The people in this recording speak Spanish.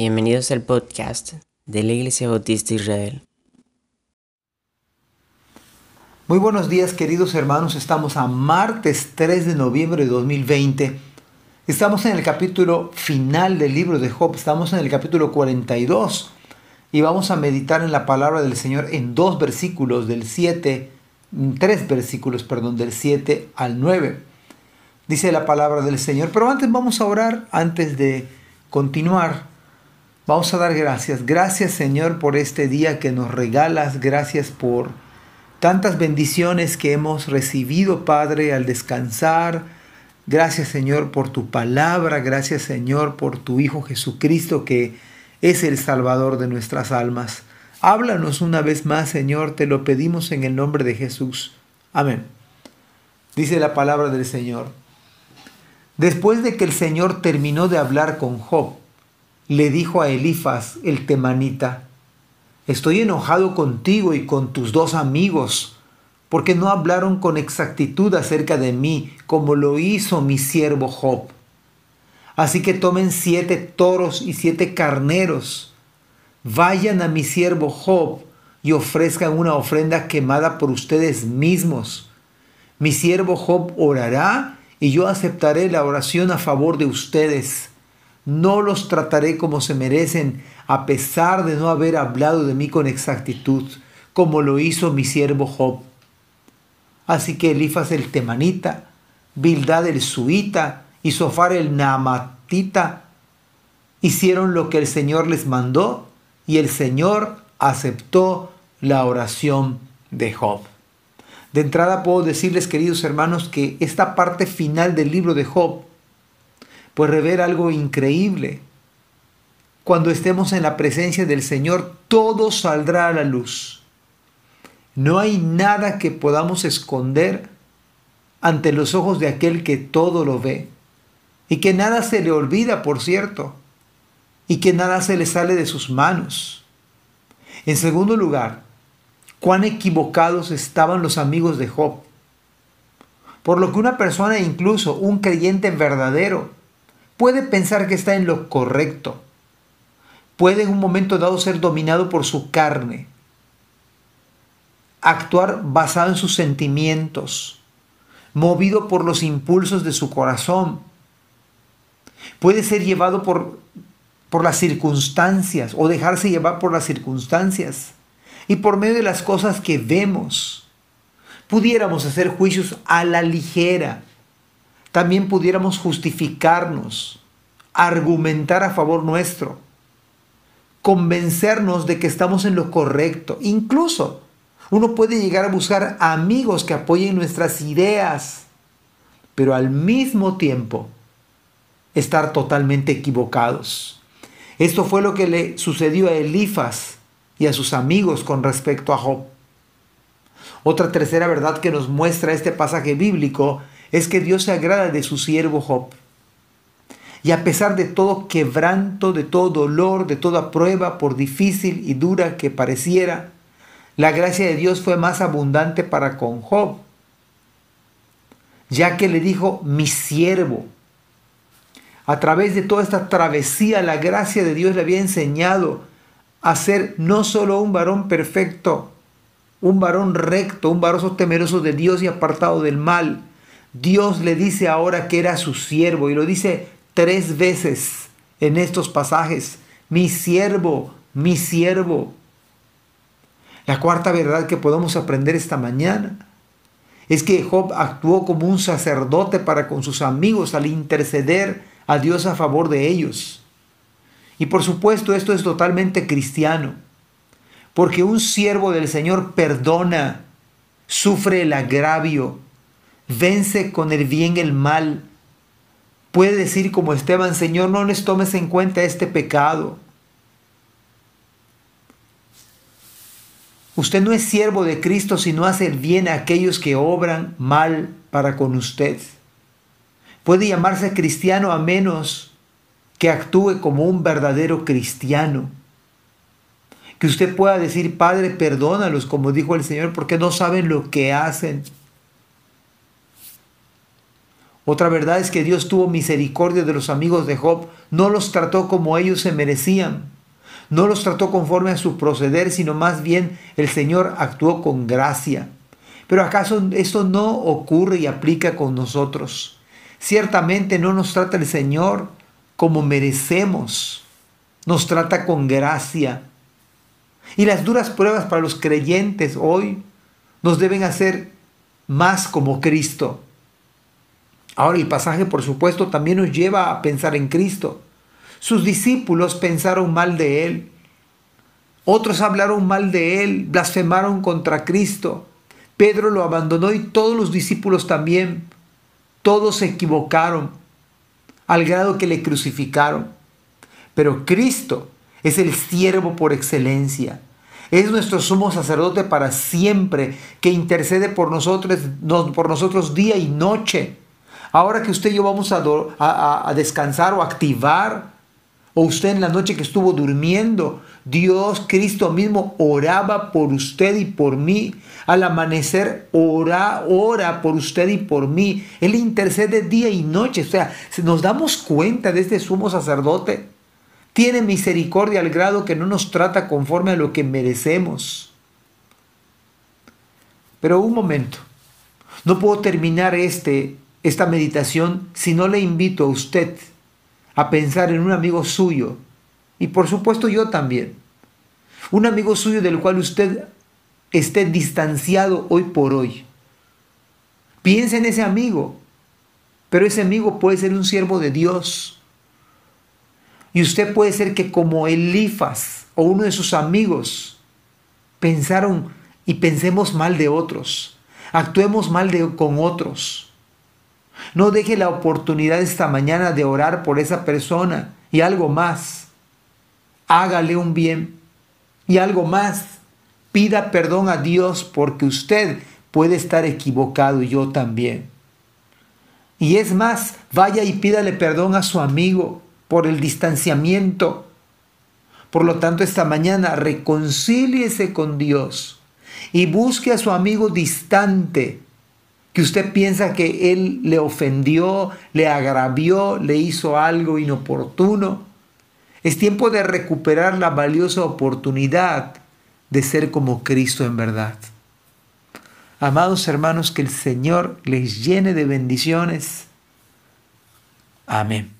Bienvenidos al podcast de la Iglesia Bautista Israel. Muy buenos días queridos hermanos, estamos a martes 3 de noviembre de 2020. Estamos en el capítulo final del libro de Job, estamos en el capítulo 42 y vamos a meditar en la palabra del Señor en dos versículos del 7, tres versículos, perdón, del 7 al 9. Dice la palabra del Señor, pero antes vamos a orar, antes de continuar. Vamos a dar gracias. Gracias Señor por este día que nos regalas. Gracias por tantas bendiciones que hemos recibido, Padre, al descansar. Gracias Señor por tu palabra. Gracias Señor por tu Hijo Jesucristo que es el Salvador de nuestras almas. Háblanos una vez más, Señor, te lo pedimos en el nombre de Jesús. Amén. Dice la palabra del Señor. Después de que el Señor terminó de hablar con Job, le dijo a Elifas el temanita, Estoy enojado contigo y con tus dos amigos, porque no hablaron con exactitud acerca de mí, como lo hizo mi siervo Job. Así que tomen siete toros y siete carneros, vayan a mi siervo Job y ofrezcan una ofrenda quemada por ustedes mismos. Mi siervo Job orará y yo aceptaré la oración a favor de ustedes no los trataré como se merecen, a pesar de no haber hablado de mí con exactitud, como lo hizo mi siervo Job. Así que Elifas el temanita, Bildad el suita y Sofar el naamatita hicieron lo que el Señor les mandó y el Señor aceptó la oración de Job. De entrada puedo decirles, queridos hermanos, que esta parte final del libro de Job pues rever algo increíble. Cuando estemos en la presencia del Señor, todo saldrá a la luz. No hay nada que podamos esconder ante los ojos de aquel que todo lo ve y que nada se le olvida, por cierto, y que nada se le sale de sus manos. En segundo lugar, cuán equivocados estaban los amigos de Job. Por lo que una persona, incluso un creyente verdadero, puede pensar que está en lo correcto. Puede en un momento dado ser dominado por su carne. Actuar basado en sus sentimientos, movido por los impulsos de su corazón. Puede ser llevado por, por las circunstancias o dejarse llevar por las circunstancias y por medio de las cosas que vemos. Pudiéramos hacer juicios a la ligera también pudiéramos justificarnos, argumentar a favor nuestro, convencernos de que estamos en lo correcto. Incluso uno puede llegar a buscar amigos que apoyen nuestras ideas, pero al mismo tiempo estar totalmente equivocados. Esto fue lo que le sucedió a Elifas y a sus amigos con respecto a Job. Otra tercera verdad que nos muestra este pasaje bíblico es que Dios se agrada de su siervo Job. Y a pesar de todo quebranto, de todo dolor, de toda prueba, por difícil y dura que pareciera, la gracia de Dios fue más abundante para con Job, ya que le dijo mi siervo. A través de toda esta travesía, la gracia de Dios le había enseñado a ser no solo un varón perfecto, un varón recto, un varón temeroso de Dios y apartado del mal, Dios le dice ahora que era su siervo y lo dice tres veces en estos pasajes. Mi siervo, mi siervo. La cuarta verdad que podemos aprender esta mañana es que Job actuó como un sacerdote para con sus amigos al interceder a Dios a favor de ellos. Y por supuesto esto es totalmente cristiano, porque un siervo del Señor perdona, sufre el agravio, vence con el bien el mal. Puede decir como Esteban, Señor, no les tomes en cuenta este pecado. Usted no es siervo de Cristo si no hace bien a aquellos que obran mal para con usted. Puede llamarse cristiano a menos que actúe como un verdadero cristiano. Que usted pueda decir, Padre, perdónalos, como dijo el Señor, porque no saben lo que hacen. Otra verdad es que Dios tuvo misericordia de los amigos de Job, no los trató como ellos se merecían, no los trató conforme a su proceder, sino más bien el Señor actuó con gracia. Pero ¿acaso esto no ocurre y aplica con nosotros? Ciertamente no nos trata el Señor como merecemos, nos trata con gracia. Y las duras pruebas para los creyentes hoy nos deben hacer más como Cristo. Ahora el pasaje, por supuesto, también nos lleva a pensar en Cristo. Sus discípulos pensaron mal de Él. Otros hablaron mal de Él, blasfemaron contra Cristo. Pedro lo abandonó y todos los discípulos también. Todos se equivocaron al grado que le crucificaron. Pero Cristo es el siervo por excelencia. Es nuestro sumo sacerdote para siempre, que intercede por nosotros, por nosotros día y noche. Ahora que usted y yo vamos a, descansar o activar, o usted en la noche que estuvo durmiendo, Dios, Cristo mismo, oraba por usted y por mí. Al amanecer, ora, ora por usted y por mí. Él intercede día y noche. O sea, nos damos cuenta de este sumo sacerdote. Tiene misericordia al grado que no nos trata conforme a lo que merecemos. Pero un momento. No puedo terminar este esta meditación si no le invito a usted a pensar en un amigo suyo y por supuesto yo también. Un amigo suyo del cual usted esté distanciado hoy por hoy. Piense en ese amigo, pero ese amigo puede ser un siervo de Dios. Y usted puede ser que como Elifas o uno de sus amigos pensaron y pensemos mal de otros, actuemos mal con otros. No deje la oportunidad esta mañana de orar por esa persona y algo más. Hágale un bien y algo más. Pida perdón a Dios porque usted puede estar equivocado y yo también. Y es más, vaya y pídale perdón a su amigo por el distanciamiento. Por lo tanto, esta mañana reconcíliese con Dios y busque a su amigo distante que usted piensa que él le ofendió, le agravió, le hizo algo inoportuno. Es tiempo de recuperar la valiosa oportunidad de ser como Cristo en verdad. Amados hermanos, que el Señor les llene de bendiciones. Amén.